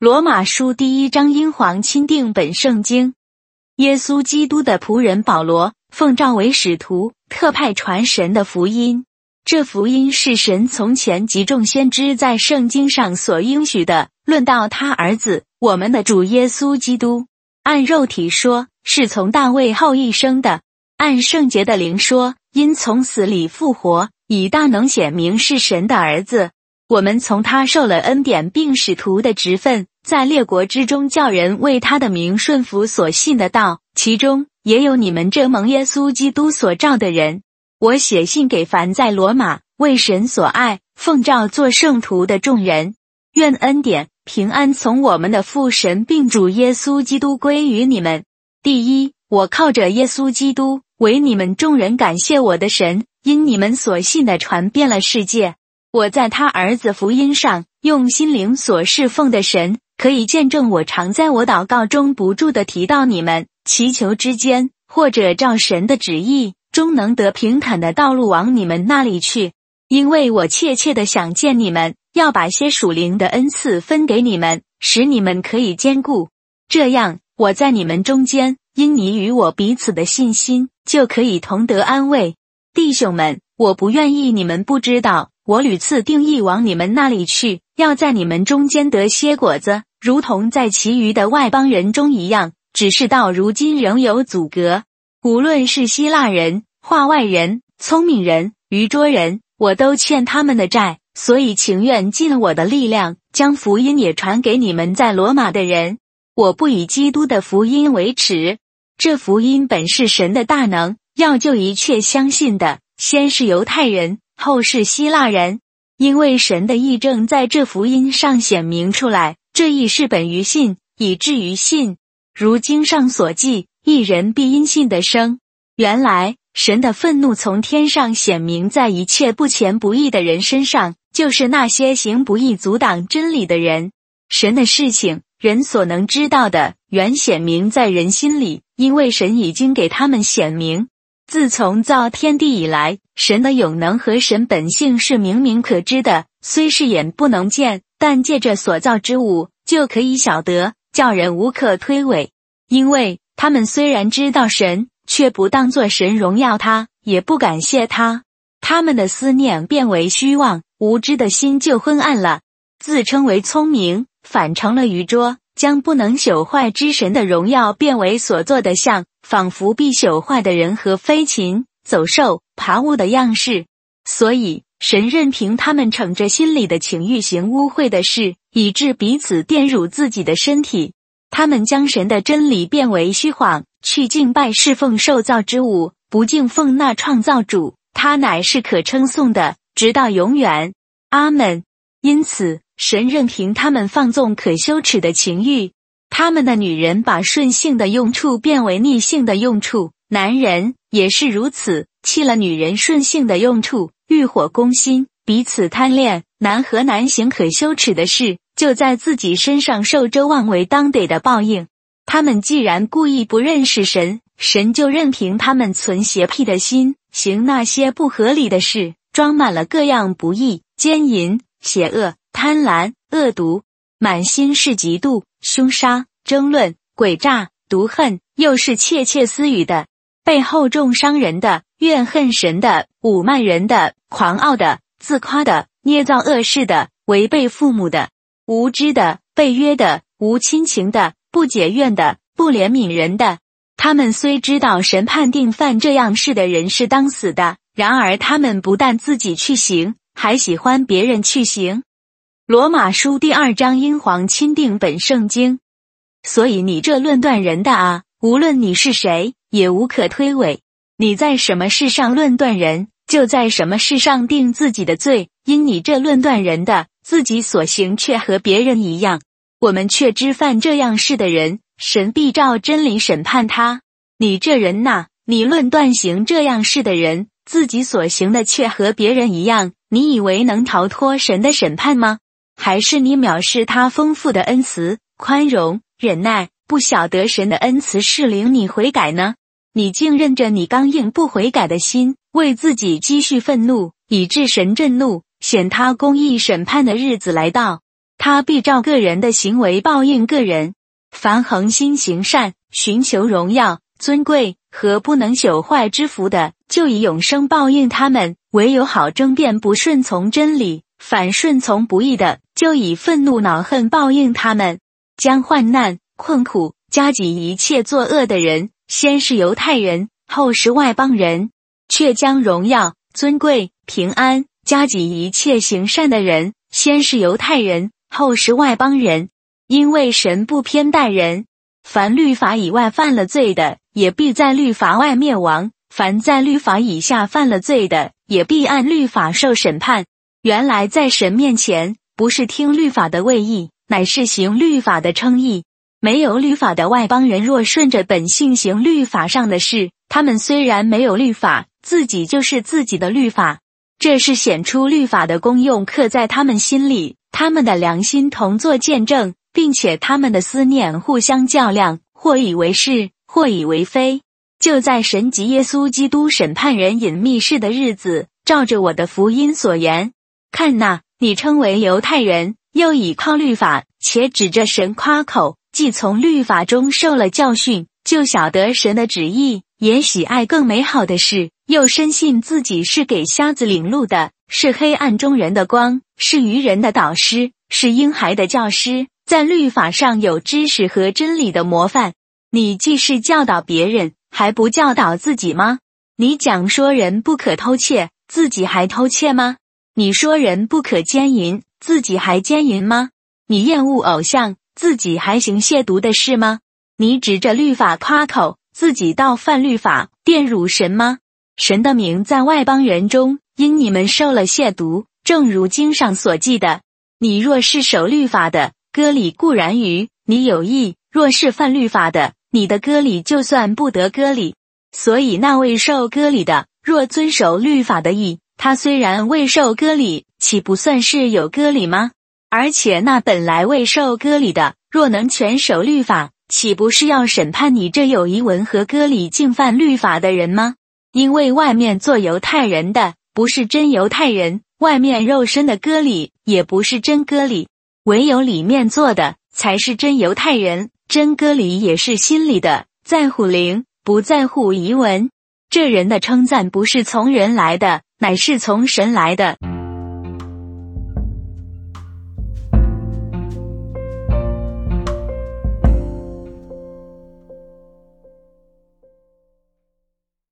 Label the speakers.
Speaker 1: 罗马书第一章，英皇钦定本圣经。耶稣基督的仆人保罗，奉召为使徒，特派传神的福音。这福音是神从前及众先知在圣经上所应许的。论到他儿子，我们的主耶稣基督，按肉体说，是从大卫后裔生的；按圣洁的灵说，因从死里复活，以大能显明是神的儿子。我们从他受了恩典，并使徒的职分。在列国之中，叫人为他的名顺服所信的道，其中也有你们这蒙耶稣基督所召的人。我写信给凡在罗马为神所爱、奉召做圣徒的众人，愿恩典平安从我们的父神并主耶稣基督归于你们。第一，我靠着耶稣基督为你们众人感谢我的神，因你们所信的传遍了世界。我在他儿子福音上用心灵所侍奉的神。可以见证，我常在我祷告中不住的提到你们，祈求之间，或者照神的旨意，终能得平坦的道路往你们那里去。因为我切切的想见你们，要把些属灵的恩赐分给你们，使你们可以兼顾。这样，我在你们中间，因你与我彼此的信心，就可以同得安慰。弟兄们，我不愿意你们不知道，我屡次定义往你们那里去，要在你们中间得些果子。如同在其余的外邦人中一样，只是到如今仍有阻隔。无论是希腊人、化外人、聪明人、愚拙人，我都欠他们的债，所以情愿尽我的力量，将福音也传给你们在罗马的人。我不以基督的福音为耻，这福音本是神的大能，要救一切相信的，先是犹太人，后是希腊人，因为神的义正在这福音上显明出来。这亦是本于信，以至于信。如经上所记，一人必因信的生。原来神的愤怒从天上显明在一切不虔不义的人身上，就是那些行不义、阻挡真理的人。神的事情，人所能知道的，原显明在人心里，因为神已经给他们显明。自从造天地以来，神的永能和神本性是明明可知的，虽是眼不能见。但借着所造之物，就可以晓得，叫人无可推诿。因为他们虽然知道神，却不当作神荣耀他，也不感谢他。他们的思念变为虚妄，无知的心就昏暗了。自称为聪明，反成了愚拙，将不能朽坏之神的荣耀变为所做的像，仿佛必朽坏的人和飞禽、走兽、爬物的样式。所以。神任凭他们逞着心里的情欲行污秽的事，以致彼此玷辱自己的身体。他们将神的真理变为虚谎，去敬拜侍奉受造之物，不敬奉那创造主。他乃是可称颂的，直到永远。阿门。因此，神任凭他们放纵可羞耻的情欲。他们的女人把顺性的用处变为逆性的用处，男人也是如此，弃了女人顺性的用处。欲火攻心，彼此贪恋，难和难行可羞耻的事，就在自己身上受周望为当得的报应。他们既然故意不认识神，神就任凭他们存邪僻的心，行那些不合理的事，装满了各样不义、奸淫、邪恶、贪婪、恶毒，满心是嫉妒、凶杀、争论、诡诈、毒恨，又是窃窃私语的，背后重伤人的。怨恨神的、侮慢人的、狂傲的、自夸的、捏造恶事的、违背父母的、无知的、被约的、无亲情的、不解怨的、不怜悯人的，他们虽知道神判定犯这样事的人是当死的，然而他们不但自己去行，还喜欢别人去行。罗马书第二章，英皇钦定本圣经。所以你这论断人的啊，无论你是谁，也无可推诿。你在什么事上论断人，就在什么事上定自己的罪。因你这论断人的，自己所行却和别人一样。我们却知犯这样事的人，神必照真理审判他。你这人呐，你论断行这样事的人，自己所行的却和别人一样，你以为能逃脱神的审判吗？还是你藐视他丰富的恩慈、宽容、忍耐，不晓得神的恩慈是领你悔改呢？你竟任着你刚硬不悔改的心，为自己积蓄愤怒，以致神震怒，显他公义审判的日子来到。他必照个人的行为报应个人。凡恒心行善、寻求荣耀、尊贵和不能朽坏之福的，就以永生报应他们；唯有好争辩不顺从真理、反顺从不义的，就以愤怒恼恨报应他们。将患难困苦加给一切作恶的人，先是犹太人，后是外邦人；却将荣耀、尊贵、平安加给一切行善的人，先是犹太人。后是外邦人，因为神不偏待人，凡律法以外犯了罪的，也必在律法外灭亡；凡在律法以下犯了罪的，也必按律法受审判。原来在神面前，不是听律法的位义，乃是行律法的称义。没有律法的外邦人，若顺着本性行律法上的事，他们虽然没有律法，自己就是自己的律法。这是显出律法的功用，刻在他们心里。他们的良心同作见证，并且他们的思念互相较量，或以为是，或以为非。就在神及耶稣基督审判人隐秘事的日子，照着我的福音所言，看那，你称为犹太人，又倚靠律法，且指着神夸口，既从律法中受了教训，就晓得神的旨意，也喜爱更美好的事，又深信自己是给瞎子领路的。是黑暗中人的光，是愚人的导师，是婴孩的教师，在律法上有知识和真理的模范。你既是教导别人，还不教导自己吗？你讲说人不可偷窃，自己还偷窃吗？你说人不可奸淫，自己还奸淫吗？你厌恶偶像，自己还行亵渎的事吗？你指着律法夸口，自己倒犯律法，玷辱神吗？神的名在外邦人中。因你们受了亵渎，正如经上所记的。你若是守律法的，割礼固然于你有益；若是犯律法的，你的割礼就算不得割礼。所以那未受割礼的，若遵守律法的义，他虽然未受割礼，岂不算是有割礼吗？而且那本来未受割礼的，若能全守律法，岂不是要审判你这有遗文和割礼竟犯律法的人吗？因为外面做犹太人的。不是真犹太人，外面肉身的割礼也不是真割礼，唯有里面做的才是真犹太人。真割礼也是心里的，在乎灵，不在乎遗文。这人的称赞不是从人来的，乃是从神来的。